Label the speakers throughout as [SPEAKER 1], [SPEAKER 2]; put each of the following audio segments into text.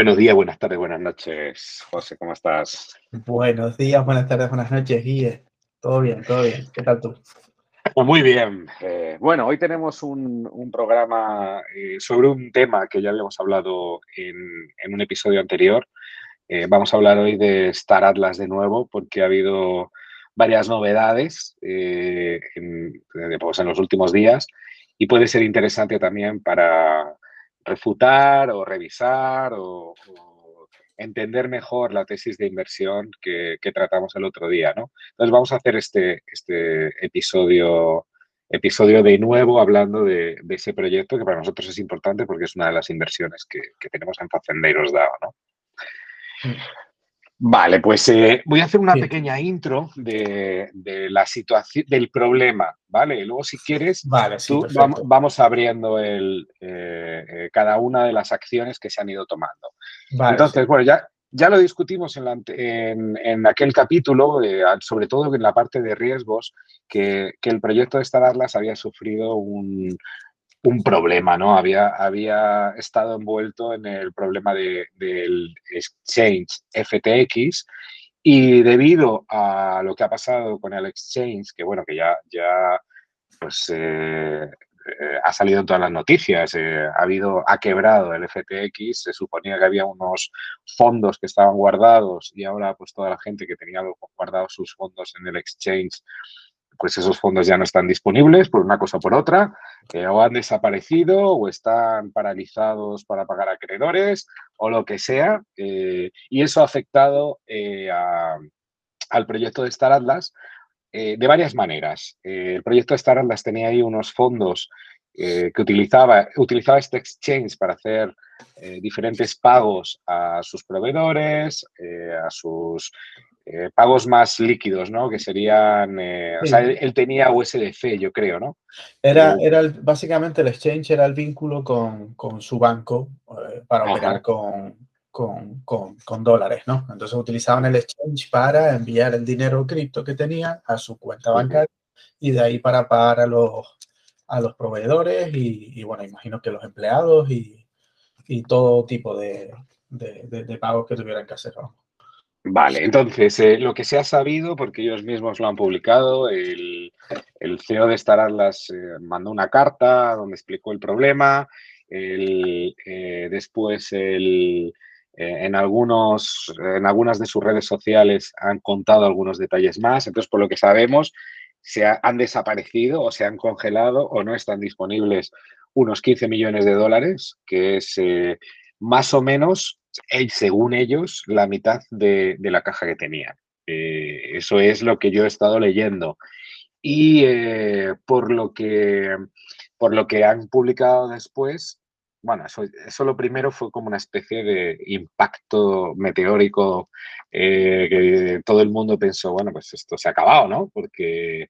[SPEAKER 1] Buenos días, buenas tardes, buenas noches. José, ¿cómo estás?
[SPEAKER 2] Buenos días, buenas tardes, buenas noches, Guille. Todo bien, todo bien. ¿Qué tal tú?
[SPEAKER 1] Muy bien. Eh, bueno, hoy tenemos un, programa eh, sobre un tema que ya habíamos hablado en, un episodio anterior. Eh, vamos a hablar hoy de Star Atlas de nuevo porque ha habido varias novedades en, pues, en los últimos días y puede ser interesante también para refutar o revisar o, entender mejor la tesis de inversión que, tratamos el otro día, ¿no? Entonces vamos a hacer este, este episodio, episodio de nuevo hablando de, ese proyecto que para nosotros es importante porque es una de las inversiones que, tenemos en Facendeiros DAO, ¿no? Mm. Vale, pues eh, voy a hacer una pequeña intro de, la situación, del problema, ¿vale? luego, si quieres,
[SPEAKER 2] vale,
[SPEAKER 1] vamos, abriendo el, eh, eh, cada una de las acciones que se han ido tomando. Entonces, bueno, ya, ya lo discutimos en, en, aquel capítulo, sobre todo en la parte de riesgos, que, que el proyecto de Star Atlas había sufrido un, un problema, ¿no? Había, había estado envuelto en el problema del exchange FTX y debido a lo que ha pasado con el exchange, que bueno, que ya, ya pues eh, eh, ha salido en todas las noticias, eh, ha habido, ha quebrado el FTX, se suponía que había unos fondos que estaban guardados y ahora pues toda la gente que tenía guardados sus fondos en el exchange pues esos fondos ya no están disponibles por una cosa o por otra, eh, o han desaparecido o están paralizados para pagar acreedores o lo que sea, eh, y eso ha afectado eh, al proyecto de Star Atlas de varias maneras. el proyecto de Star Atlas tenía ahí unos fondos que utilizaba, utilizaba este exchange para hacer diferentes pagos a sus proveedores, a sus eh, pagos más líquidos, ¿no? Que serían, eh, o sea, él, tenía USDC, yo creo, ¿no?
[SPEAKER 2] Era, era básicamente el exchange era el vínculo con, su banco eh, para operar con, con, dólares, ¿no? Entonces utilizaban el exchange para enviar el dinero cripto que tenía a su cuenta bancaria y de ahí para pagar a los, a los proveedores y, bueno, imagino que los empleados y, todo tipo de, de, pagos que tuvieran que hacer.
[SPEAKER 1] Vale, entonces, eh, lo que se ha sabido, porque ellos mismos lo han publicado, el, CEO de Star Atlas eh, mandó una carta donde explicó el problema, eh, después en, algunos, en algunas de sus redes sociales han contado algunos detalles más, entonces, por lo que sabemos, se han desaparecido o se han congelado o no están disponibles unos 15 millones de dólares, que es más o menos según ellos, la mitad de, la caja que tenían. Eh, eso es lo que yo he estado leyendo. Y eh, por, lo que, por lo que han publicado después, bueno, eso, lo primero fue como una especie de impacto meteórico eh, que todo el mundo pensó, bueno, pues esto se ha acabado, ¿no? Porque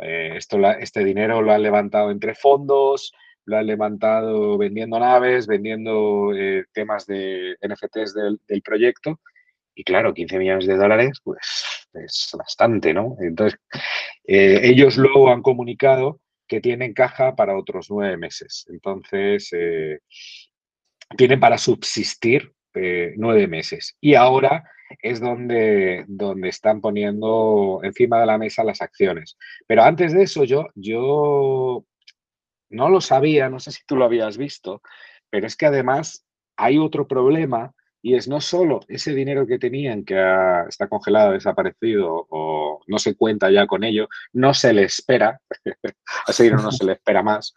[SPEAKER 1] esto, este dinero lo han levantado entre fondos, lo han levantado vendiendo naves, vendiendo eh, temas de NFTs del, proyecto. Y claro, 15 millones de dólares, pues es bastante, ¿no? Entonces, eh, ellos luego han comunicado que tienen caja para otros nueve meses. Entonces, eh, tienen para subsistir nueve meses. Y ahora es donde, donde están poniendo encima de la mesa las acciones. Pero antes de eso, yo, yo no lo sabía, no sé si tú lo habías visto, pero es que además hay otro problema y es no solo ese dinero que tenían que está congelado, desaparecido o no se cuenta ya con ello, no se le espera, a ese dinero no se le espera más.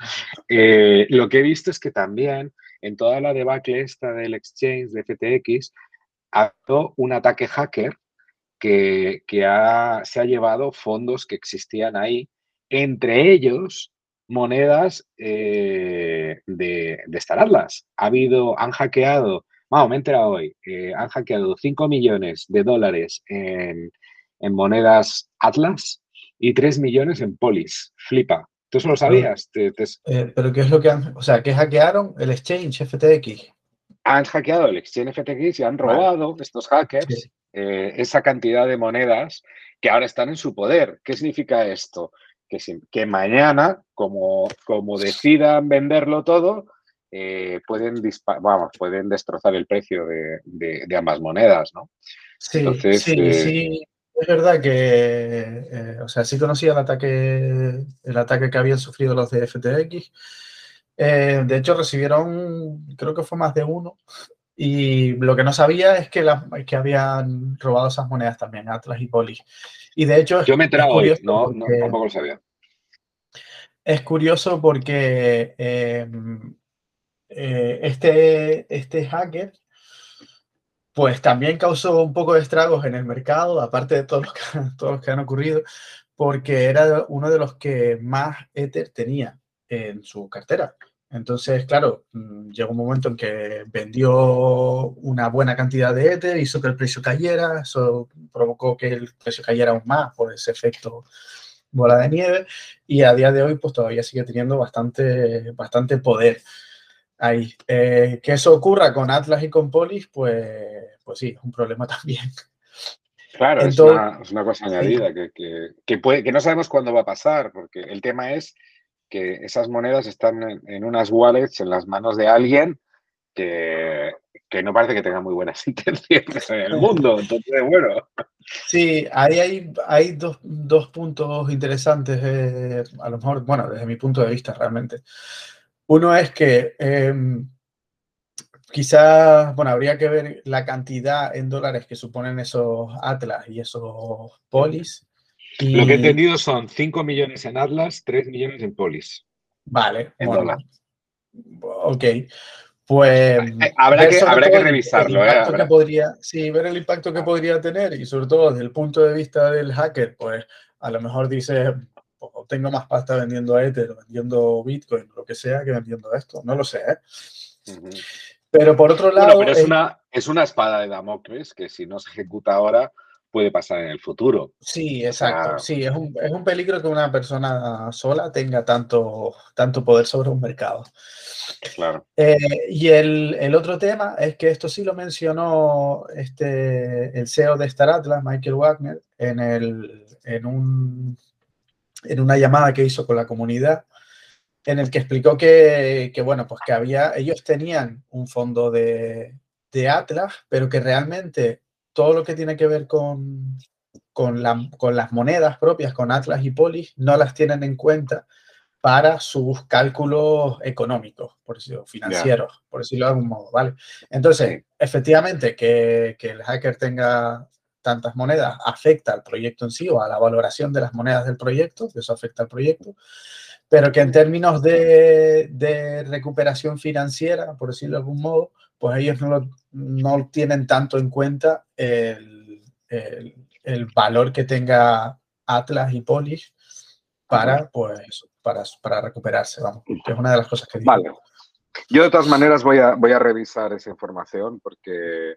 [SPEAKER 1] Eh, lo que he visto es que también en toda la debacle esta del exchange de FTX ha habido un ataque hacker que, se ha llevado fondos que existían ahí, entre ellos monedas eh, de, de Star Atlas. Ha habido, han hackeado, vamos, me he enterado hoy, eh, han hackeado 5 millones de dólares en, monedas Atlas y 3 millones en Polis. Flipa. ¿Tú eso lo sabías?
[SPEAKER 2] Eh, pero ¿qué es lo que han, o sea, qué hackearon? El exchange FTX.
[SPEAKER 1] Han hackeado el exchange FTX y han robado estos hackers esa cantidad de monedas que ahora están en su poder. ¿Qué significa esto? Que, mañana, como, como decidan venderlo todo, eh, pueden, vamos, pueden destrozar el precio de, ambas monedas, ¿no?
[SPEAKER 2] Sí, sí, eh, sí. Es verdad que, eh, o sea, sí conocía el ataque, el ataque que habían sufrido los de FTX. de hecho, recibieron, creo que fue más de uno. Y lo que no sabía es que, que habían robado esas monedas también, Atlas y Poli. Y de hecho...
[SPEAKER 1] Yo me he hoy, no, no, tampoco lo sabía.
[SPEAKER 2] Es curioso porque em, eh, este, este hacker, pues también causó un poco de estragos en el mercado, aparte de todos los que, todos los que han ocurrido, porque era uno de los que más Ether tenía en su cartera. Entonces, claro, mm, llegó un momento en que vendió una buena cantidad de Ether, hizo que el precio cayera, eso provocó que el precio cayera aún más por ese efecto bola de nieve, y a día de hoy, pues todavía sigue teniendo bastante, bastante poder ahí. Eh, que eso ocurra con Atlas y con Polis, pues, pues sí, es un problema también.
[SPEAKER 1] Claro, es, una, cosa añadida que, que, puede, que no sabemos cuándo va a pasar, porque el tema es que esas monedas están en, unas wallets en las manos de alguien que, que, no parece que tenga muy buenas intenciones en el mundo. Entonces, bueno.
[SPEAKER 2] Sí, ahí hay, hay dos, dos puntos interesantes, eh, a lo mejor, bueno, desde mi punto de vista realmente. Uno es que em, quizás, bueno, habría que ver la cantidad en dólares que suponen esos Atlas y esos polis.
[SPEAKER 1] Lo que he entendido son 5 millones en Atlas, 3 millones en polis.
[SPEAKER 2] Vale. En dólares. Ok. Pues
[SPEAKER 1] eh, habrá, que, habrá que, revisarlo.
[SPEAKER 2] Eh, que podría, sí, ver el impacto que podría tener y sobre todo desde el punto de vista del hacker, pues a lo mejor dice, tengo más pasta vendiendo Ether, vendiendo Bitcoin, lo que sea, que vendiendo esto. No lo sé. ¿eh? Pero por otro lado.
[SPEAKER 1] es, una, es una espada de Damocles que si no se ejecuta ahora puede pasar en el futuro.
[SPEAKER 2] Sí, exacto. sí, es un, es un, peligro que una persona sola tenga tanto, tanto poder sobre un mercado.
[SPEAKER 1] Claro.
[SPEAKER 2] Eh, y el, el, otro tema es que esto sí lo mencionó este, el CEO de Star Atlas, Michael Wagner, en, el, en un en una llamada que hizo con la comunidad, en el que explicó que, bueno, pues que había, ellos tenían un fondo de, Atlas, pero que realmente todo lo que tiene que ver con, con, las monedas propias, con Atlas y Polis, no las tienen en cuenta para sus cálculos económicos, por decirlo, financieros, por decirlo de algún modo, ¿vale? Entonces, efectivamente, que, que, el hacker tenga tantas monedas afecta al proyecto en sí o a la valoración de las monedas del proyecto, eso afecta al proyecto, pero que en términos de, recuperación financiera, por decirlo de algún modo, pues ellos no, no tienen tanto en cuenta el, valor que tenga Atlas y Polish para, pues, para, para recuperarse, vamos, que es una de las cosas que digo.
[SPEAKER 1] Vale. Yo de todas maneras voy a, voy a revisar esa información porque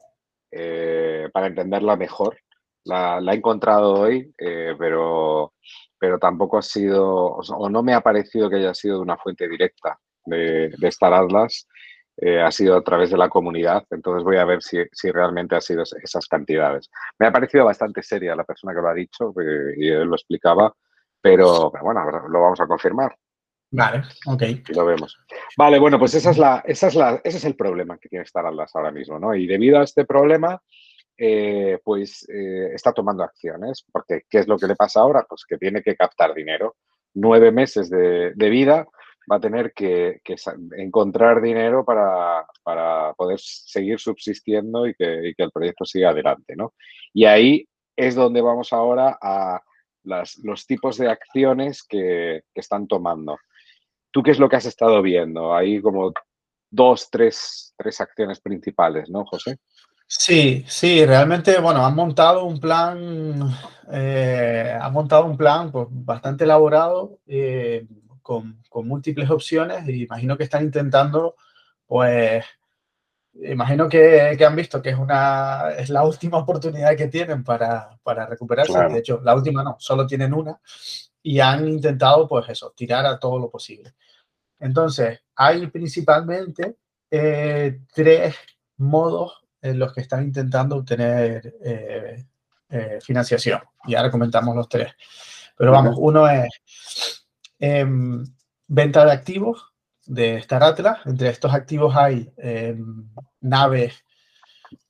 [SPEAKER 1] eh, para entenderla mejor. La, he encontrado hoy, eh, pero, pero tampoco ha sido, o no me ha parecido que haya sido de una fuente directa de, de Star Atlas. Eh, ha sido a través de la comunidad, entonces voy a ver si, si, realmente ha sido esas cantidades. Me ha parecido bastante seria la persona que lo ha dicho y él lo explicaba, pero, pero bueno, lo vamos a confirmar.
[SPEAKER 2] Vale, ok.
[SPEAKER 1] Y lo vemos. Vale, bueno, pues esa es la, esa es la, ese es el problema que tiene Star Atlas ahora mismo, ¿no? Y debido a este problema, eh, pues eh, está tomando acciones, porque ¿qué es lo que le pasa ahora? Pues que tiene que captar dinero. Nueve meses de, vida va a tener que, encontrar dinero para, poder seguir subsistiendo y que, el proyecto siga adelante, ¿no? Y ahí es donde vamos ahora a los tipos de acciones que, que están tomando. ¿Tú qué es lo que has estado viendo? Hay como dos, tres, tres acciones principales, ¿no, José?
[SPEAKER 2] Sí, sí, realmente, bueno, han montado un plan, eh, han montado un plan pues, bastante elaborado eh, con, múltiples opciones y imagino que están intentando, pues, imagino que, han visto que es una, es la última oportunidad que tienen para, recuperarse. De hecho, la última no, solo tienen una y han intentado, pues eso, tirar a todo lo posible. Entonces, hay principalmente eh, tres modos los que están intentando obtener eh, eh, financiación. Y ahora comentamos los tres. Pero vamos, uno es em, venta de activos, de Star Atlas. Entre estos activos hay em, naves,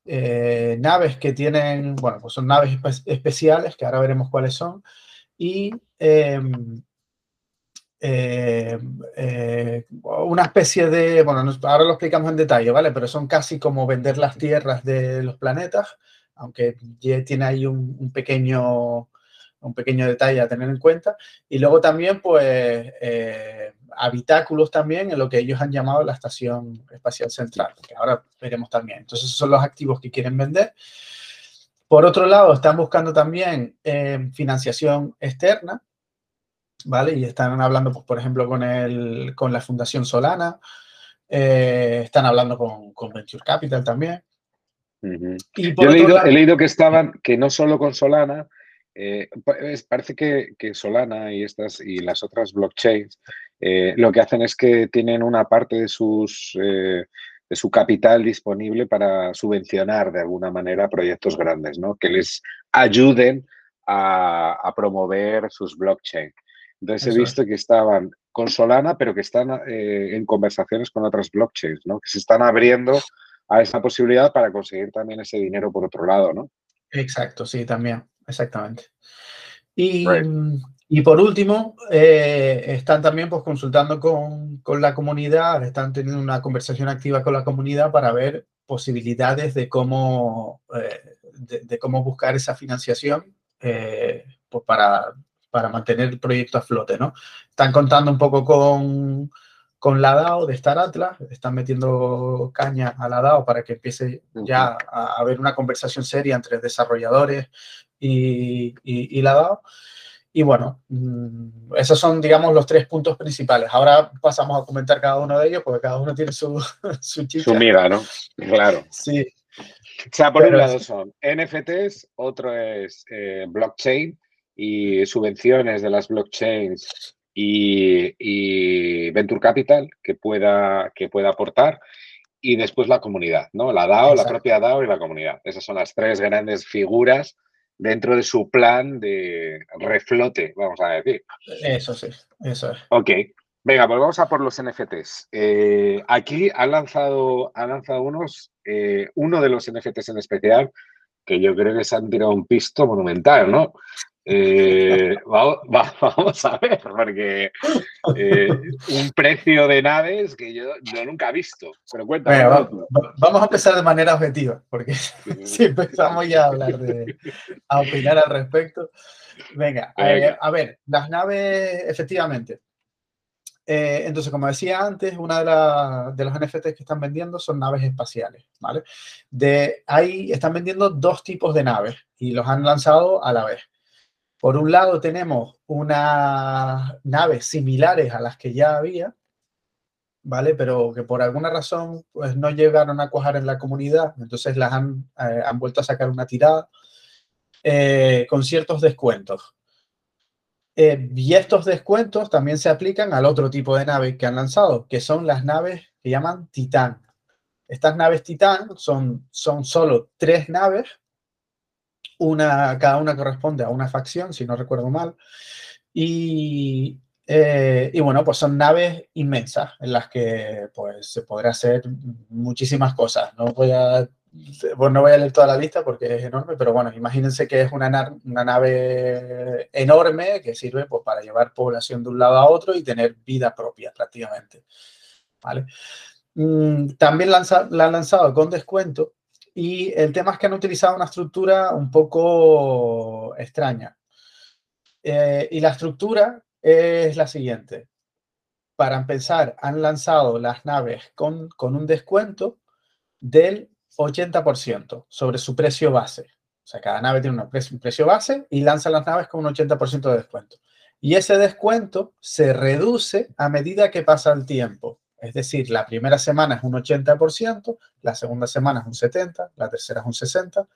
[SPEAKER 2] eh, naves que tienen, bueno, pues son naves especiales, que ahora veremos cuáles son, y em, eh, eh, una especie de, bueno, ahora lo explicamos en detalle, ¿vale? Pero son casi como vender las tierras de los planetas, aunque tiene ahí un, pequeño un pequeño detalle a tener en cuenta. Y luego también, pues, eh, habitáculos también en lo que ellos han llamado la Estación Espacial Central, que ahora veremos también. Entonces, esos son los activos que quieren vender. Por otro lado, están buscando también financiación externa, ¿vale? Y están hablando, pues, por ejemplo, con, el, con la Fundación Solana, eh, están hablando con, con, Venture Capital también.
[SPEAKER 1] y Yo he leído, que estaban, que no solo con Solana, eh, parece que, que, Solana y, estas, y las otras blockchains eh, lo que hacen es que tienen una parte de sus de su capital disponible para subvencionar de alguna manera proyectos grandes, ¿no? Que les ayuden a, a promover sus blockchains. Entonces he visto que estaban con Solana, pero que están eh, en conversaciones con otras blockchains, ¿no? Que se están abriendo a esa posibilidad para conseguir también ese dinero por otro lado, ¿no?
[SPEAKER 2] Exacto, sí, también, exactamente. Y, por último, eh, están también pues, consultando con, la comunidad, están teniendo una conversación activa con la comunidad para ver posibilidades de cómo, eh, de, cómo buscar esa financiación pues para para mantener el proyecto a flote, ¿no? Están contando un poco con, con la DAO de Star Atlas, están metiendo caña a la DAO para que empiece ya a haber una conversación seria entre desarrolladores y, y, la DAO. Y bueno, mm, esos son, digamos, los tres puntos principales. Ahora pasamos a comentar cada uno de ellos, porque cada uno tiene su, su chicha.
[SPEAKER 1] Su mira, ¿no? Claro.
[SPEAKER 2] Sí.
[SPEAKER 1] O sea, por un lado son NFTs, otro es eh, blockchain y subvenciones de las blockchains y, Venture Capital que pueda, que pueda aportar y después la comunidad, ¿no? La DAO, la propia DAO y la comunidad. Esas son las tres grandes figuras dentro de su plan de reflote, vamos a decir.
[SPEAKER 2] Eso sí, eso es.
[SPEAKER 1] Ok. Venga, pues vamos a por los NFTs. Eh, aquí han lanzado, han lanzado unos, eh, uno de los NFTs en especial, que yo creo que se han tirado un pisto monumental, ¿no? Eh, vamos, a ver, porque eh, un precio de naves que yo, nunca he visto. Pero cuéntame.
[SPEAKER 2] vamos a empezar de manera objetiva, porque si empezamos ya a hablar de, a opinar al respecto. Venga, eh, a ver, las naves, efectivamente. entonces, como decía antes, una de, de, los NFTs que están vendiendo son naves espaciales, ¿vale? De ahí están vendiendo dos tipos de naves y los han lanzado a la vez. Por un lado tenemos unas naves similares a las que ya había, ¿vale? Pero que por alguna razón pues, no llegaron a cuajar en la comunidad, entonces las han, eh, han vuelto a sacar una tirada eh, con ciertos descuentos. Eh, y estos descuentos también se aplican al otro tipo de naves que han lanzado, que son las naves que llaman Titán. Estas naves Titán son, son solo tres naves una, cada una corresponde a una facción, si no recuerdo mal. Y, eh, y, bueno, pues son naves inmensas en las que pues, se podrá hacer muchísimas cosas. No voy a, pues no voy a leer toda la lista porque es enorme, pero bueno, imagínense que es una, nave enorme que sirve pues, para llevar población de un lado a otro y tener vida propia prácticamente. ¿Vale? Mm, también la han lanzado con descuento y el tema es que han utilizado una estructura un poco extraña. Eh, y la estructura es la siguiente. Para empezar, han lanzado las naves con, un descuento del 80% sobre su precio base. O sea, cada nave tiene precio, un precio base y lanzan las naves con un 80% de descuento. Y ese descuento se reduce a medida que pasa el tiempo. Es decir, la primera semana es un 80%, la segunda semana es un 70%, la tercera es un 60%,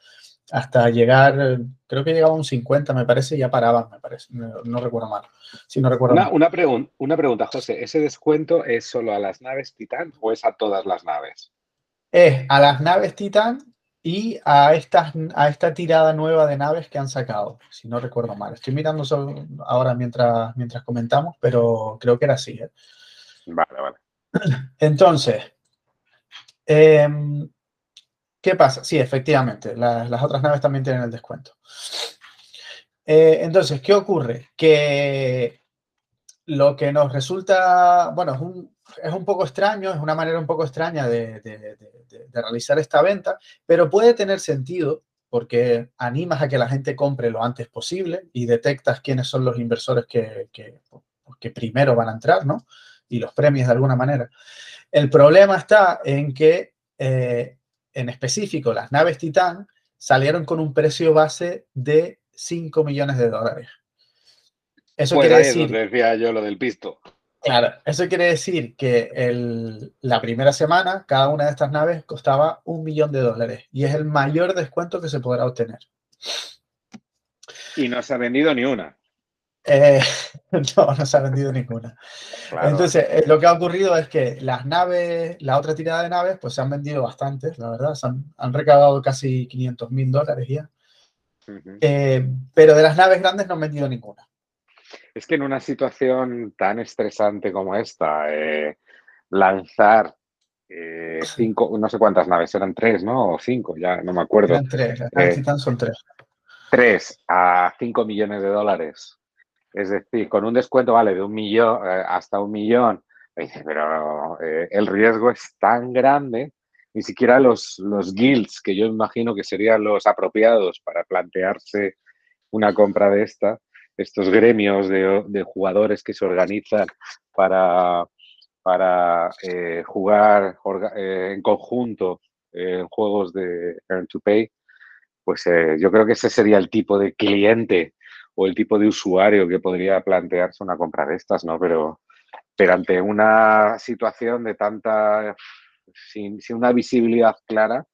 [SPEAKER 2] hasta llegar, creo que llegaba a un 50%, me parece, y ya paraban, me parece, no, recuerdo mal. Si no recuerdo
[SPEAKER 1] una, Una, una pregunta, José, ¿ese descuento es solo a las naves Titán o es a todas las naves?
[SPEAKER 2] Es a las naves Titán y a, estas, a esta tirada nueva de naves que han sacado, si no recuerdo mal. Estoy mirando ahora mientras, mientras comentamos, pero creo que era así. ¿eh?
[SPEAKER 1] Vale, vale.
[SPEAKER 2] Entonces, em, ¿qué pasa? Sí, efectivamente, las otras naves también tienen el descuento. Eh, entonces, ¿qué ocurre? Que lo que nos resulta, bueno, es un, es un poco extraño, es una manera un poco extraña de, realizar esta venta, pero puede tener sentido porque animas a que la gente compre lo antes posible y detectas quiénes son los inversores que, que, primero van a entrar, ¿no? Y los premios de alguna manera. El problema está en que, eh, en específico, las naves Titán salieron con un precio base de 5 millones de dólares.
[SPEAKER 1] Eso pues quiere decir... decía yo lo del pisto.
[SPEAKER 2] Claro, eso quiere decir que la primera semana cada una de estas naves costaba un millón de dólares y es el mayor descuento que se podrá obtener.
[SPEAKER 1] Y no se ha vendido ni una.
[SPEAKER 2] Eh, no, no se ha vendido ninguna. Entonces, eh, lo que ha ocurrido es que las naves, la otra tirada de naves, pues se han vendido bastantes, la verdad. han, han recaudado casi 500 mil dólares ya. Eh, pero de las naves grandes no han vendido ninguna.
[SPEAKER 1] Es que en una situación tan estresante como esta, lanzar cinco, no sé cuántas naves, eran tres, ¿no? O cinco, ya no me acuerdo.
[SPEAKER 2] Eran tres, son tres.
[SPEAKER 1] Tres a cinco millones de dólares. Es decir, con un descuento, vale, de un millón hasta un millón. Pero el riesgo es tan grande, ni siquiera los, los guilds, que yo imagino que serían los apropiados para plantearse una compra de esta, estos gremios de, jugadores que se organizan para, para eh, jugar eh, en conjunto en juegos de Earn to Pay, pues eh, yo creo que ese sería el tipo de cliente o el tipo de usuario que podría plantearse una compra de estas, ¿no? Pero, pero ante una situación de tanta, sin, sin una visibilidad clara,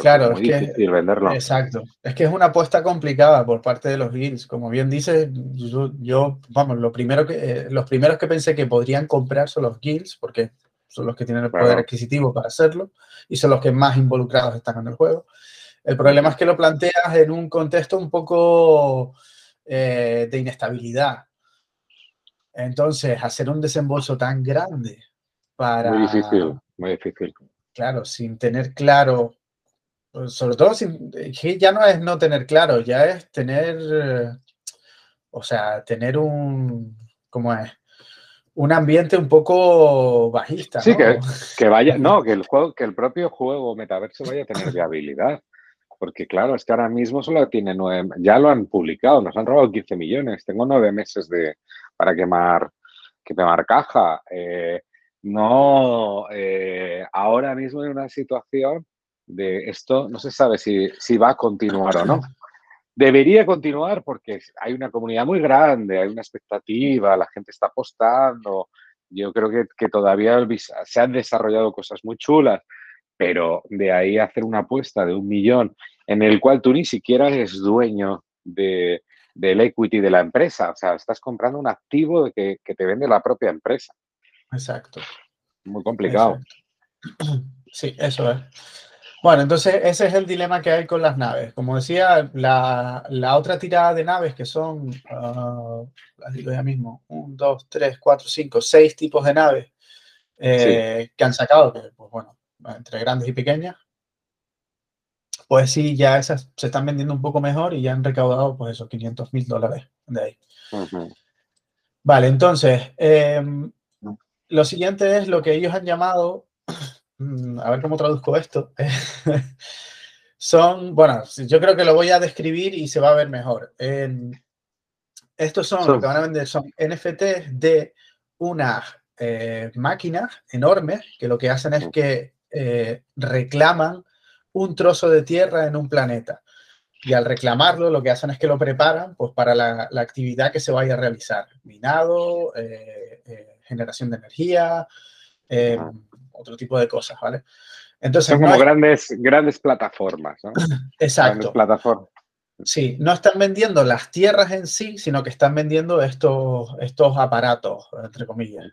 [SPEAKER 2] claro, es, muy difícil venderlo. Exacto. Es que es una apuesta complicada por parte de los guilds. Como bien dices, yo, vamos, lo primero que, eh, los primeros que pensé que podrían comprar son los guilds, porque son los que tienen el poder adquisitivo para hacerlo y son los que más involucrados están en el juego. El problema es que lo planteas en un contexto un poco eh, de inestabilidad. Entonces, hacer un desembolso tan grande para...
[SPEAKER 1] Muy difícil, muy difícil.
[SPEAKER 2] Claro, sin tener claro sobre todo, ya no es no tener claro, ya es tener, o sea, tener un, ¿cómo es? Un ambiente un poco bajista.
[SPEAKER 1] Sí, que, que, vaya, no, que el juego, que el propio juego metaverso vaya a tener viabilidad. Porque claro, es que ahora mismo solo tiene nueve, ya lo han publicado, nos han robado 15 millones, tengo nueve meses de, para quemar, quemar caja. Eh, no, eh, ahora mismo en una situación de esto no se sabe si, va a continuar o no. Debería continuar porque hay una comunidad muy grande, hay una expectativa, la gente está apostando. Yo creo que, todavía se han desarrollado cosas muy chulas, pero de ahí hacer una apuesta de un millón en el cual tú ni siquiera eres dueño de, del equity de la empresa. O sea, estás comprando un activo de que, que te vende la propia empresa.
[SPEAKER 2] Exacto.
[SPEAKER 1] Muy complicado.
[SPEAKER 2] Sí, eso es. Bueno, entonces ese es el dilema que hay con las naves. Como decía, la, otra tirada de naves que son, uh, las digo ya mismo, un, dos, tres, cuatro, cinco, seis tipos de naves eh, que han sacado, pues bueno, entre grandes y pequeñas, pues sí, ya esas se están vendiendo un poco mejor y ya han recaudado, pues esos 500 mil dólares de ahí. Vale, entonces, em, lo siguiente es lo que ellos han llamado Mm, a ver cómo traduzco esto. son, bueno, yo creo que lo voy a describir y se va a ver mejor. estos son, lo que van a vender son NFTs de unas eh, máquinas enormes que lo que hacen es que eh, reclaman un trozo de tierra en un planeta. Y al reclamarlo, lo que hacen es que lo preparan pues, para la, actividad que se vaya a realizar. Minado, eh, generación de energía, otro tipo de cosas, ¿vale?
[SPEAKER 1] Entonces, Son como grandes, grandes plataformas, ¿no?
[SPEAKER 2] Exacto.
[SPEAKER 1] plataformas.
[SPEAKER 2] Sí, no están vendiendo las tierras en sí, sino que están vendiendo estos, estos aparatos, entre comillas.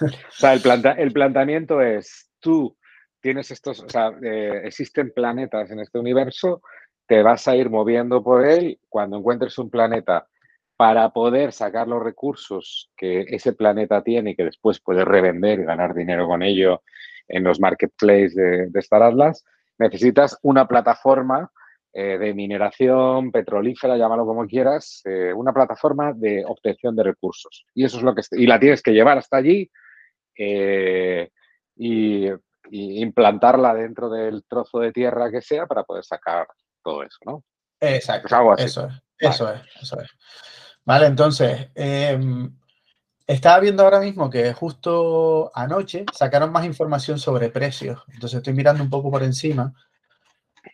[SPEAKER 1] O sea, el, el planteamiento es, tú tienes estos, o sea, eh, existen planetas en este universo, te vas a ir moviendo por él, cuando encuentres un planeta para poder sacar los recursos que ese planeta tiene y que después puede revender y ganar dinero con ello en los marketplaces de, de Star Atlas, necesitas una plataforma eh, de mineración petrolífera, llámalo como quieras, eh, una plataforma de obtención de recursos. Y eso es lo que y la tienes que llevar hasta allí y, implantarla dentro del trozo de tierra que sea para poder sacar todo eso, ¿no?
[SPEAKER 2] Exacto. Eso es, eso es, eso es. Vale, entonces, em, estaba viendo ahora mismo que justo anoche sacaron más información sobre precios. Entonces estoy mirando un poco por encima.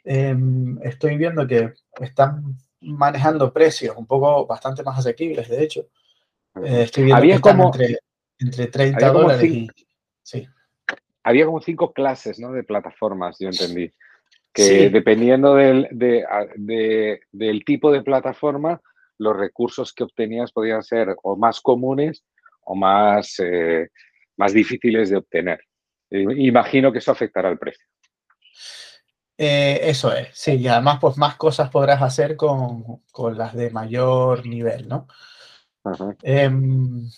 [SPEAKER 2] Em, estoy viendo que están manejando precios un poco bastante más asequibles, de hecho.
[SPEAKER 1] Eh, estoy viendo había como,
[SPEAKER 2] entre, 30 dólares y... Sí.
[SPEAKER 1] Había como cinco clases ¿no? de plataformas, yo entendí. Que dependiendo del, del tipo de plataforma, los recursos que obtenías podían ser o más comunes o más, eh, más difíciles de obtener. Imagino que eso afectará al precio.
[SPEAKER 2] Eh, eso es, sí, y además pues más cosas podrás hacer con, las de mayor nivel, ¿no? Em,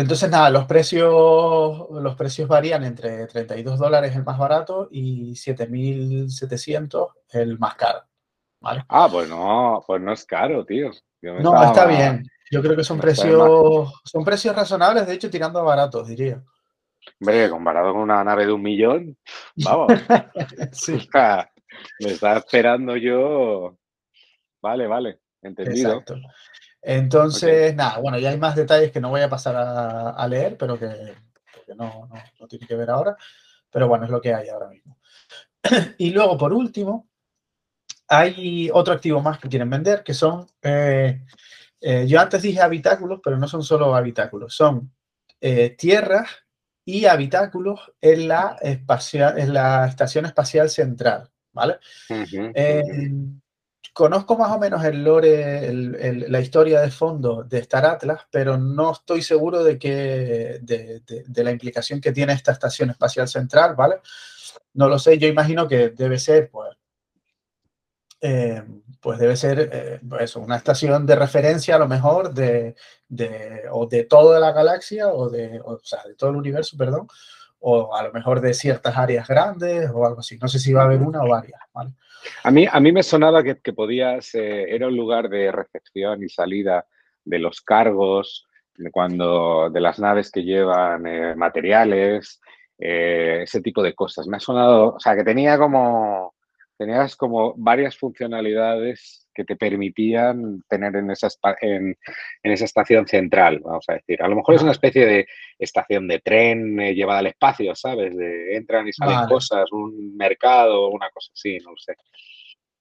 [SPEAKER 2] entonces, nada, los precios, los precios varían entre 32 dólares el más barato y 7.700 el más caro.
[SPEAKER 1] Ah, pues no, pues no es caro, tío.
[SPEAKER 2] No, está bien. Yo creo que son precios, son precios razonables, de hecho, tirando a baratos, diría.
[SPEAKER 1] Hombre, comparado con una nave de un millón, vamos. sí. me está esperando yo. Vale, vale, entendido. Exacto.
[SPEAKER 2] Entonces, nada, bueno, ya hay más detalles que no voy a pasar a, leer, pero que, no, tiene que ver ahora. Pero bueno, es lo que hay ahora mismo. Y luego, por último, hay otro activo más que quieren vender, que son eh, eh, yo antes dije habitáculos, pero no son solo habitáculos, son eh, tierras y habitáculos en la, espacial, en la Estación Espacial Central, ¿vale? Eh, conozco más o menos el lore, la historia de fondo de Star Atlas, pero no estoy seguro de, que, de, de, la implicación que tiene esta Estación Espacial Central, ¿vale? No lo sé, yo imagino que debe ser, pues, eh, pues debe ser eh, pues una estación de referencia a lo mejor de, de, o de toda la galaxia o de, o sea, de todo el universo, perdón, o a lo mejor de ciertas áreas grandes o algo así. No sé si va a haber una o varias.
[SPEAKER 1] A, mí, a mí me sonaba que, que podías, eh, era un lugar de recepción y salida de los cargos, de, cuando, de las naves que llevan materiales, ese tipo de cosas. Me ha sonado, o sea, que tenía como tenías como varias funcionalidades que te permitían tener en esa, en, esa estación central, vamos a decir. A lo mejor es una especie de estación de tren eh, llevada al espacio, ¿sabes? De entran y salen cosas, un mercado, una cosa así, no lo sé.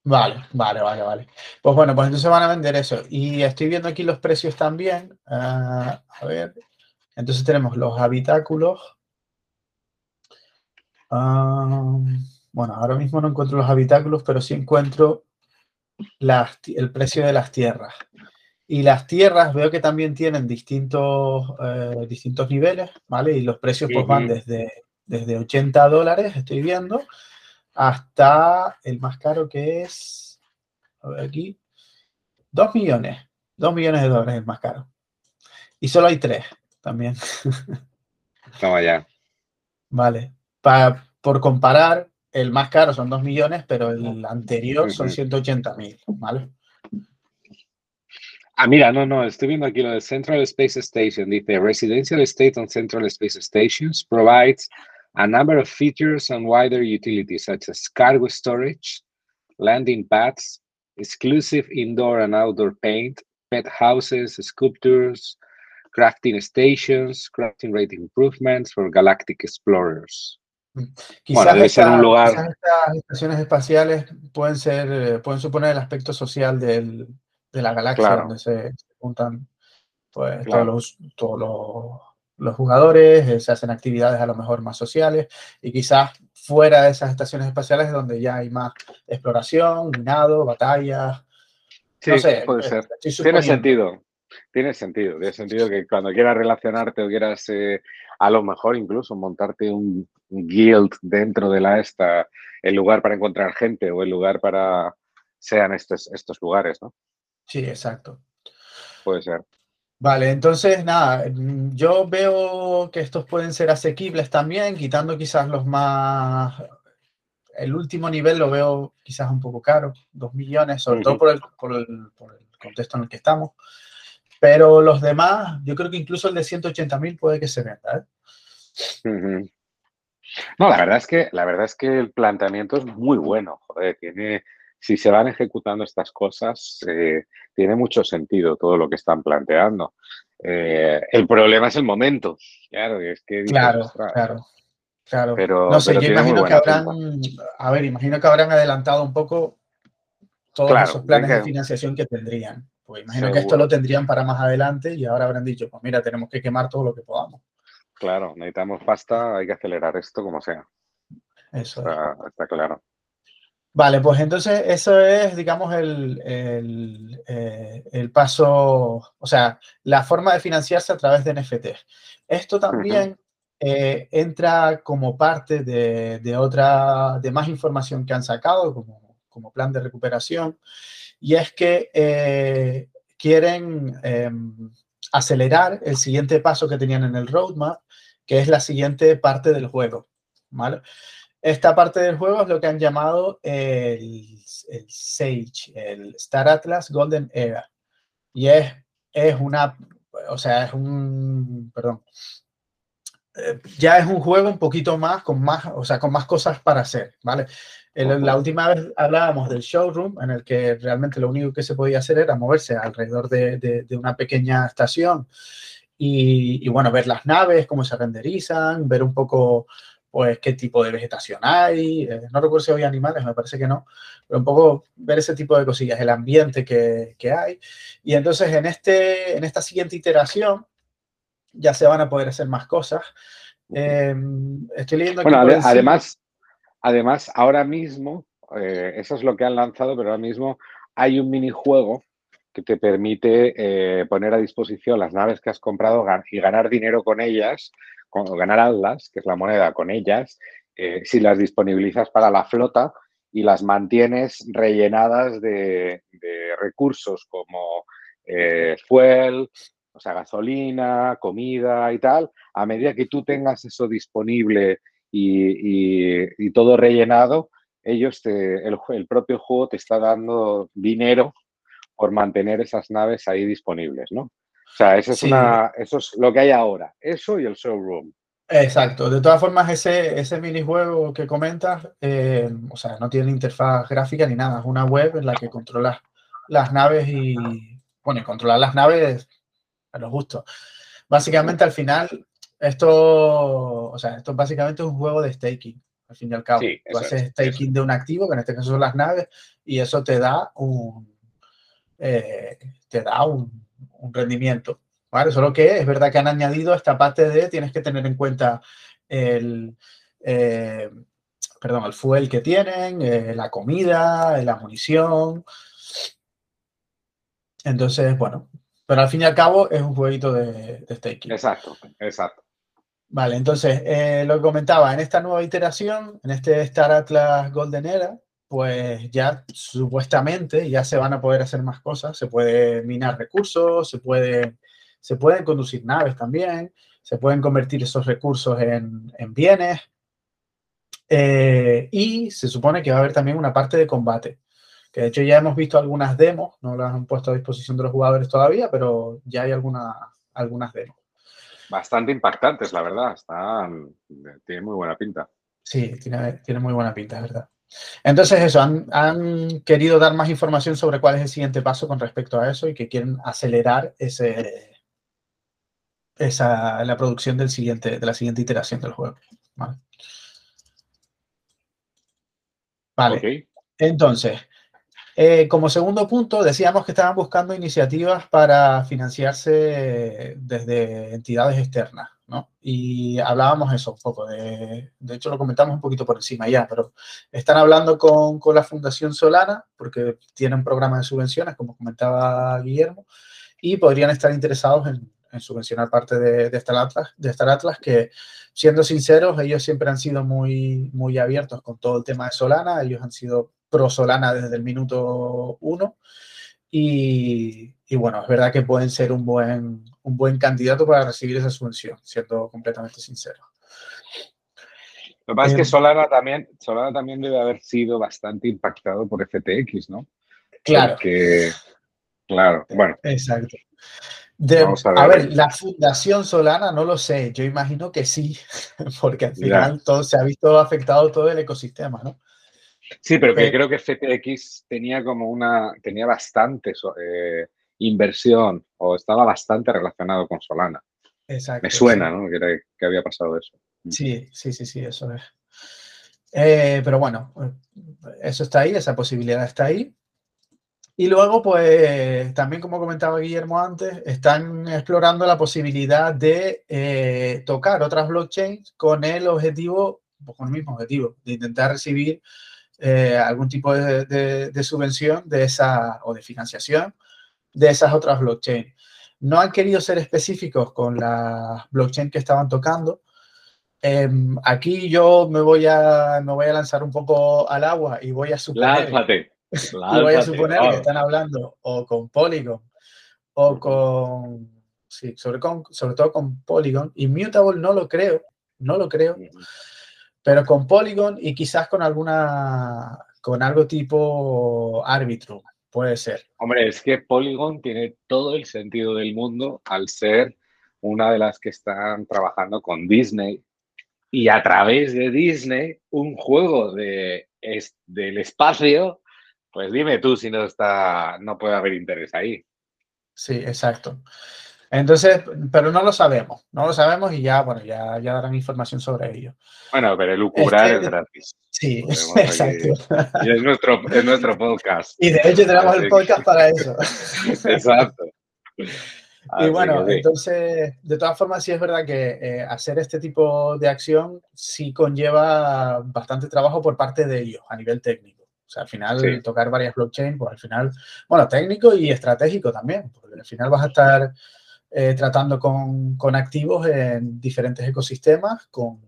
[SPEAKER 2] Vale, vale, vale, vale. Pues bueno, pues entonces van a vender eso. Y estoy viendo aquí los precios también. Ah, a ver. Entonces tenemos los habitáculos. Ah, bueno, ahora mismo no encuentro los habitáculos, pero sí encuentro el precio de las tierras. Y las tierras veo que también tienen distintos, eh, distintos niveles, ¿vale? Y los precios pues van desde, desde 80 dólares, estoy viendo, hasta el más caro que es, a ver aquí, 2 millones. 2 millones de dólares el más caro. Y solo hay tres también.
[SPEAKER 1] Toma ya.
[SPEAKER 2] Vale. Para, por comparar, el más caro son 2 millones, pero el anterior son 180 mil, ¿vale?
[SPEAKER 1] Ah, mira, no, no, estoy viendo aquí lo de Central Space Station. Dice, Residential State on Central Space Stations provides a number of features and wider utilities such as cargo storage, landing pads, exclusive indoor and outdoor paint, pet houses, sculptures, crafting stations, crafting rate improvements for galactic explorers.
[SPEAKER 2] Quizás, debe ser un lugar... estas estaciones espaciales pueden ser, eh, pueden suponer el aspecto social del, de la galaxia, donde se, juntan pues, todos, los, todos los, jugadores, eh, se hacen actividades a lo mejor más sociales, y quizás fuera de esas estaciones espaciales es donde ya hay más exploración, minado, batallas.
[SPEAKER 1] Sí, puede ser. Tiene sentido. Tiene sentido, tiene sentido que cuando quieras relacionarte o quieras eh, a lo mejor incluso montarte un, guild dentro de la esta, el lugar para encontrar gente o el lugar para sean estos, estos lugares, ¿no?
[SPEAKER 2] Sí, exacto.
[SPEAKER 1] puede ser.
[SPEAKER 2] Vale, entonces nada, yo veo que estos pueden ser asequibles también, quitando quizás los más... El último nivel lo veo quizás un poco caro, 2 millones, sobre todo por el, por, el, contexto en el que estamos. Pero los demás, yo creo que incluso el de 180 mil puede que se venda.
[SPEAKER 1] ¿eh? No, la verdad es que la verdad es que el planteamiento es muy bueno. Joder, tiene, si se van ejecutando estas cosas, eh, tiene mucho sentido todo lo que están planteando. Eh, el problema es el momento. Claro, es que
[SPEAKER 2] claro, claro. Claro. Pero, no sé, yo imagino que habrán, a ver, imagino que habrán adelantado un poco todos esos planes de financiación que tendrían. Pues imagino que esto lo tendrían para más adelante y ahora habrán dicho, pues mira, tenemos que quemar todo lo que podamos.
[SPEAKER 1] Claro, necesitamos pasta, hay que acelerar esto como sea.
[SPEAKER 2] Eso
[SPEAKER 1] está, claro.
[SPEAKER 2] Vale, pues entonces eso es, digamos, el, eh, el, paso, o sea, la forma de financiarse a través de NFT. Esto también eh, entra como parte de, de, otra, de más información que han sacado como, como plan de recuperación, y es que eh, quieren em, acelerar el siguiente paso que tenían en el roadmap, que es la siguiente parte del juego. Esta parte del juego es lo que han llamado el, el SAGE, el Star Atlas Golden Era. Y es, es una, o sea, es un, perdón, eh, ya es un juego un poquito más, con más, o sea, con más cosas para hacer, ¿vale? La última vez hablábamos del showroom, en el que realmente lo único que se podía hacer era moverse alrededor de, de, una pequeña estación y, bueno, ver las naves, cómo se renderizan, ver un poco pues qué tipo de vegetación hay. Eh, no recuerdo si había animales, me parece que no, pero un poco ver ese tipo de cosillas, el ambiente que, que hay. Y entonces en, este, en esta siguiente iteración ya se van a poder hacer más cosas. Em, estoy leyendo
[SPEAKER 1] Bueno, además, además, ahora mismo, eh, eso es lo que han lanzado, pero ahora mismo hay un minijuego que te permite eh, poner a disposición las naves que has comprado y ganar dinero con ellas, con, ganar Atlas, que es la moneda con ellas, eh, si las disponibilizas para la flota y las mantienes rellenadas de, recursos como fuel, o sea, gasolina, comida y tal, a medida que tú tengas eso disponible y, todo rellenado, ellos, te, el, propio juego te está dando dinero por mantener esas naves ahí disponibles, ¿no? O sea, eso es, una, eso es lo que hay ahora, eso y el showroom.
[SPEAKER 2] Exacto. De todas formas, ese, ese minijuego que comentas, eh, o sea, no tiene interfaz gráfica ni nada. Es una web en la que controlas las naves y, bueno, controlar las naves a lo justo. Básicamente, al final, esto, o sea, esto básicamente es un juego de staking, al fin y al cabo. Sí, Tú haces staking de un activo, que en este caso son las naves, y eso te da un, eh, te da un, rendimiento. ¿vale? Solo que es verdad que han añadido esta parte de tienes que tener en cuenta el, eh, perdón, el fuel que tienen, eh, la comida, la munición. Entonces, bueno, pero al fin y al cabo es un jueguito de, de staking.
[SPEAKER 1] Exacto, exacto.
[SPEAKER 2] Vale, entonces, eh, lo que comentaba, en esta nueva iteración, en este Star Atlas Golden Era, pues ya supuestamente ya se van a poder hacer más cosas, se puede minar recursos, se, puede, se pueden conducir naves también, se pueden convertir esos recursos en, bienes eh, y se supone que va a haber también una parte de combate que de hecho ya hemos visto algunas demos, no las han puesto a disposición de los jugadores todavía, pero ya hay algunas algunas demos.
[SPEAKER 1] Bastante impactantes, la verdad, están, tiene muy buena pinta.
[SPEAKER 2] Sí, tiene, tiene muy buena pinta, es verdad. Entonces eso, han, querido dar más información sobre cuál es el siguiente paso con respecto a eso y que quieren acelerar ese, esa, la producción del siguiente, de la siguiente iteración del juego. Vale. Vale. Entonces, eh, como segundo punto, decíamos que estaban buscando iniciativas para financiarse desde entidades externas, ¿no? Y hablábamos eso un poco, de, de hecho lo comentamos un poquito por encima ya, pero están hablando con, con la Fundación Solana, porque tienen programas de subvenciones, como comentaba Guillermo, y podrían estar interesados en, en subvencionar parte de, de, Star Atlas, de Star Atlas, que siendo sinceros, ellos siempre han sido muy, muy abiertos con todo el tema de Solana, ellos han sido pro Solana desde el minuto uno. Y, bueno, es verdad que pueden ser un buen, un buen candidato para recibir esa subvención, siendo completamente sincero.
[SPEAKER 1] Lo que pasa es que em, Solana también, Solana también debe haber sido bastante impactado por FTX, ¿no?
[SPEAKER 2] Claro.
[SPEAKER 1] claro, bueno.
[SPEAKER 2] Exacto. a, ver. la Fundación Solana no lo sé, yo imagino que sí, porque al final todo se ha visto afectado todo el ecosistema, ¿no?
[SPEAKER 1] Sí, pero, que creo que FTX tenía como una, tenía bastante eh, inversión o estaba bastante relacionado con Solana.
[SPEAKER 2] Exacto.
[SPEAKER 1] Me suena, ¿no? Que, había pasado eso.
[SPEAKER 2] Mm. Sí, sí, sí, sí, eso es. Eh, pero bueno, eso está ahí, esa posibilidad está ahí. Y luego, pues, también como comentaba Guillermo antes, están explorando la posibilidad de eh, tocar otras blockchains con el objetivo, pues, con el mismo objetivo, de intentar recibir eh, algún tipo de, subvención de esa o de financiación de esas otras blockchains. No han querido ser específicos con la blockchain que estaban tocando. Em, aquí yo me voy, a, me voy a lanzar un poco al agua y voy a suponer, voy a suponer que están hablando o con Polygon o con, sí, sobre, con, sobre todo con Polygon. Immutable no lo creo, no lo creo pero con Polygon y quizás con alguna, con algo tipo árbitro, puede ser.
[SPEAKER 1] Hombre, es que Polygon tiene todo el sentido del mundo al ser una de las que están trabajando con Disney y a través de Disney un juego de, del espacio, pues dime tú si no está, no puede haber interés ahí.
[SPEAKER 2] Sí, exacto. Entonces, pero no lo sabemos, no lo sabemos y ya, bueno, ya, ya darán información sobre ello.
[SPEAKER 1] Bueno, pero el lucubrar es, gratis.
[SPEAKER 2] Sí, exacto.
[SPEAKER 1] y es nuestro, es nuestro podcast.
[SPEAKER 2] Y de hecho tenemos el podcast para eso.
[SPEAKER 1] exacto.
[SPEAKER 2] y bueno, entonces, de todas formas, sí es verdad que eh, hacer este tipo de acción sí conlleva bastante trabajo por parte de ellos a nivel técnico. O sea, al final, tocar varias blockchains, pues al final, bueno, técnico y estratégico también, porque al final vas a estar eh, tratando con, con, activos en diferentes ecosistemas, con,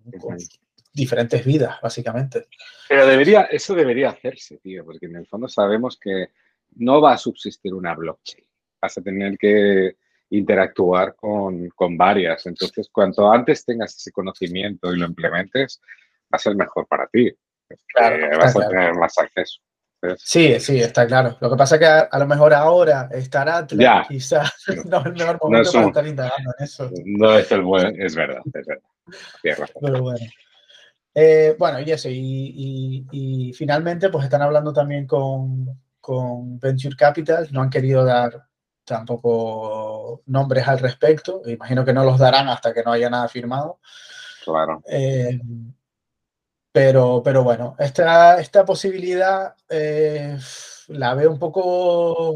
[SPEAKER 2] diferentes vidas, básicamente.
[SPEAKER 1] Pero debería, eso debería hacerse, tío, porque en el fondo sabemos que no va a subsistir una blockchain. Vas a tener que interactuar con, con varias. Entonces, cuanto antes tengas ese conocimiento y lo implementes, va a ser mejor para ti. Claro, vas a tener más acceso.
[SPEAKER 2] Sí, sí, está claro. Lo que pasa es que a, lo mejor ahora estar Atlas quizás no es el mejor momento para estar indagando en eso.
[SPEAKER 1] No es el buen, es verdad, es verdad.
[SPEAKER 2] Pero bueno. Eh, bueno, y eso, y, finalmente pues están hablando también con, con, Venture Capital, no han querido dar tampoco nombres al respecto, imagino que no los darán hasta que no haya nada firmado.
[SPEAKER 1] Claro.
[SPEAKER 2] Eh, pero, pero bueno, esta, esta posibilidad eh, la veo un poco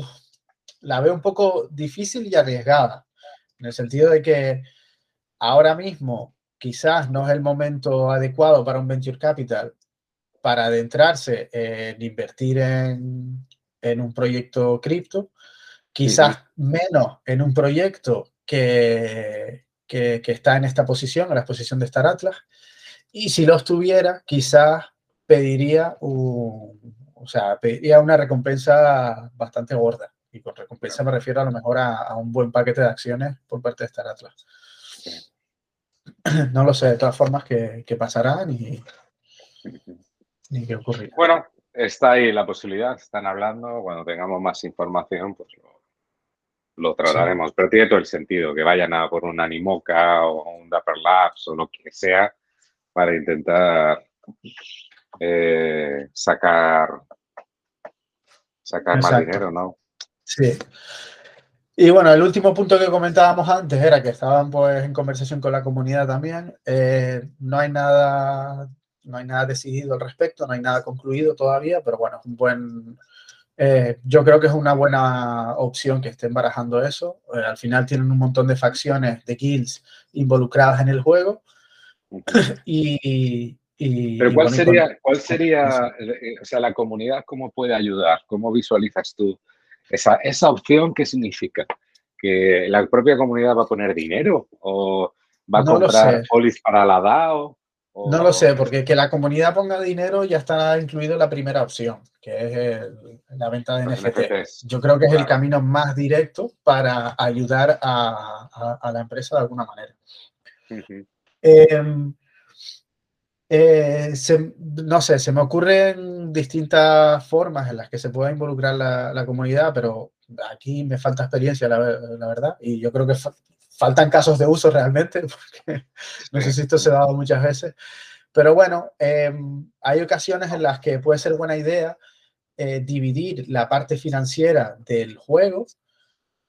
[SPEAKER 2] la veo un poco difícil y arriesgada, en el sentido de que ahora mismo quizás no es el momento adecuado para un venture capital para adentrarse en invertir en, en un proyecto cripto, quizás menos en un proyecto que, que, que, está en esta posición, en la posición de Star Atlas, y si los tuviera, quizás pediría, un, o sea, pediría una recompensa bastante gorda. Y con recompensa me refiero a lo mejor a, un buen paquete de acciones por parte de Star Atlas. No lo sé, de todas formas, qué, pasará ni, ni qué ocurrirá.
[SPEAKER 1] Bueno, está ahí la posibilidad, están hablando. Cuando tengamos más información, pues lo, trataremos. Pero tiene todo el sentido que vayan a por un Animoca o un Dapper Labs o lo que sea para intentar eh, sacar, sacar más dinero, ¿no?
[SPEAKER 2] Sí. Y bueno, el último punto que comentábamos antes era que estaban pues en conversación con la comunidad también. Eh, no hay nada, no hay nada decidido al respecto, no hay nada concluido todavía, pero bueno, es un buen, eh, yo creo que es una buena opción que estén barajando eso. al final tienen un montón de facciones de kills involucradas en el juego y,
[SPEAKER 1] Pero ¿cuál sería, cuál sería eh, o sea, la comunidad, cómo puede ayudar? ¿Cómo visualizas tú esa, esa opción? ¿Qué significa? ¿Que la propia comunidad va a poner dinero? ¿O va a comprar polis para la DAO?
[SPEAKER 2] No lo sé, porque que la comunidad ponga dinero ya está incluido la primera opción, que es la venta de NFTs. Yo creo que es el camino más directo para ayudar a, la empresa de alguna manera. Em, eh, no sé, se me ocurren distintas formas en las que se pueda involucrar la, comunidad, pero aquí me falta experiencia, la, verdad, y yo creo que faltan casos de uso realmente, porque no sé si esto se ha dado muchas veces. Pero bueno, em, hay ocasiones en las que puede ser buena idea eh, dividir la parte financiera del juego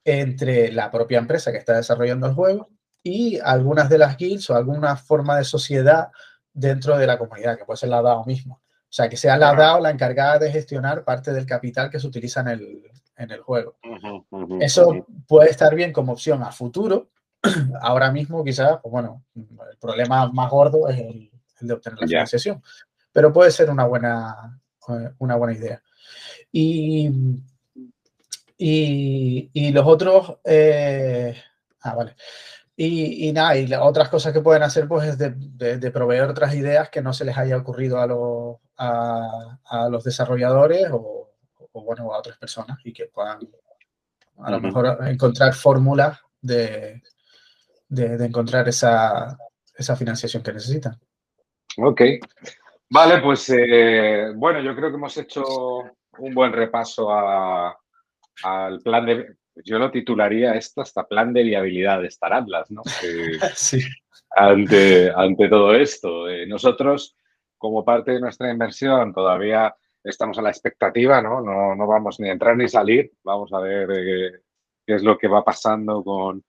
[SPEAKER 2] entre la propia empresa que está desarrollando el juego y algunas de las guilds o alguna forma de sociedad dentro de la comunidad, que puede ser la DAO mismo. O sea, que sea la DAO la encargada de gestionar parte del capital que se utiliza en el, en el juego. Eso puede estar bien como opción a futuro, ahora mismo quizás, pues bueno, el problema más gordo es el, de obtener la financiación, pero puede ser una buena, una buena idea. Y, y, los otros, eh, ah, vale. Y, nada, y otras cosas que pueden hacer pues es de, proveer otras ideas que no se les haya ocurrido a los, a, los desarrolladores o, bueno, a otras personas y que puedan a lo mejor encontrar fórmulas de, de, encontrar esa, esa, financiación que necesitan.
[SPEAKER 1] Ok. Vale, pues eh, bueno, yo creo que hemos hecho un buen repaso al plan de... Yo lo titularía esto hasta plan de viabilidad de Star Atlas, ¿no? sí. Ante, ante todo esto. Eh, nosotros, como parte de nuestra inversión, todavía estamos a la expectativa, ¿no? No, no vamos ni a entrar ni salir. Vamos a ver eh, qué es lo que va pasando con,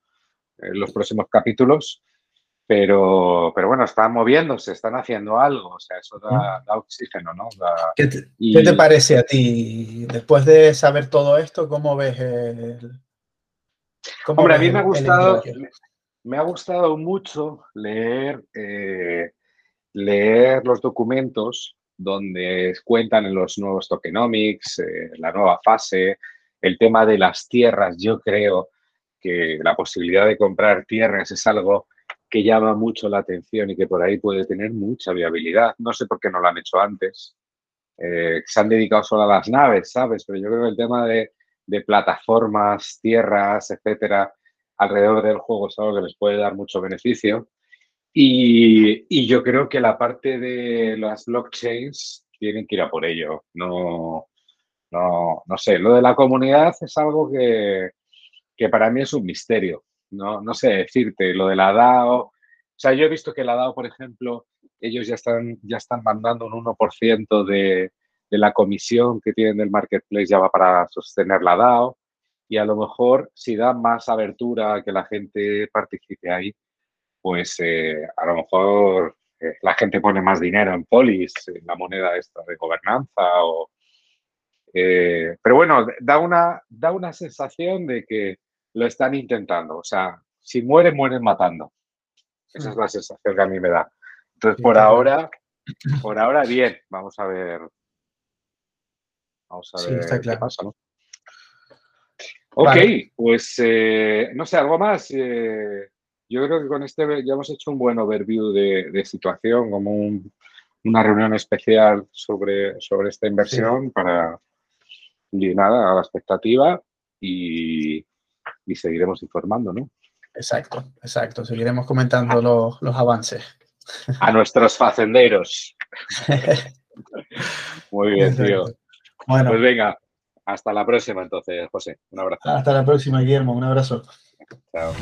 [SPEAKER 1] en los próximos capítulos, pero, pero bueno, están moviéndose, están haciendo algo, o sea, eso da, oxígeno, ¿no?
[SPEAKER 2] ¿Qué, te, parece a ti? Después de saber todo esto, ¿cómo ves el...
[SPEAKER 1] Hombre, a mí me ha gustado, me, ha gustado mucho leer, eh, leer los documentos donde cuentan en los nuevos tokenomics, eh, la nueva fase, el tema de las tierras, yo creo que la posibilidad de comprar tierras es algo que llama mucho la atención y que por ahí puede tener mucha viabilidad. No sé por qué no lo han hecho antes. Eh, se han dedicado solo a las naves, ¿sabes? Pero yo creo que el tema de, plataformas, tierras, etcétera, alrededor del juego es algo que les puede dar mucho beneficio. Y, y, yo creo que la parte de las blockchains tienen que ir a por ello. No, no, no sé, lo de la comunidad es algo que, que para mí es un misterio. No, no sé decirte, lo de la DAO. O sea, yo he visto que la DAO, por ejemplo, ellos ya están, ya están mandando un 1% de, de la comisión que tienen del marketplace ya va para sostener la DAO. Y a lo mejor, si da más abertura a que la gente participe ahí, pues eh, a lo mejor eh, la gente pone más dinero en polis, en la moneda esta de gobernanza. O, eh, pero bueno, da una, da una sensación de que lo están intentando. O sea, si mueren, mueren matando. Esa es la sensación que a mí me da. Entonces, por ahora, por ahora, bien. Vamos a ver. Vamos a ver qué pasa, ¿no? Ok, pues eh, no sé, algo más. Eh, yo creo que con este ya hemos hecho un buen overview de, situación, como una reunión especial sobre, sobre esta inversión para, y nada, a la expectativa y, y seguiremos informando, ¿no?
[SPEAKER 2] Exacto, exacto. Seguiremos comentando los, los avances.
[SPEAKER 1] A nuestros facenderos. Muy bien, tío. Bueno. Pues venga, hasta la próxima entonces, José. Un abrazo.
[SPEAKER 2] Hasta la próxima, Guillermo. Un abrazo. Chao.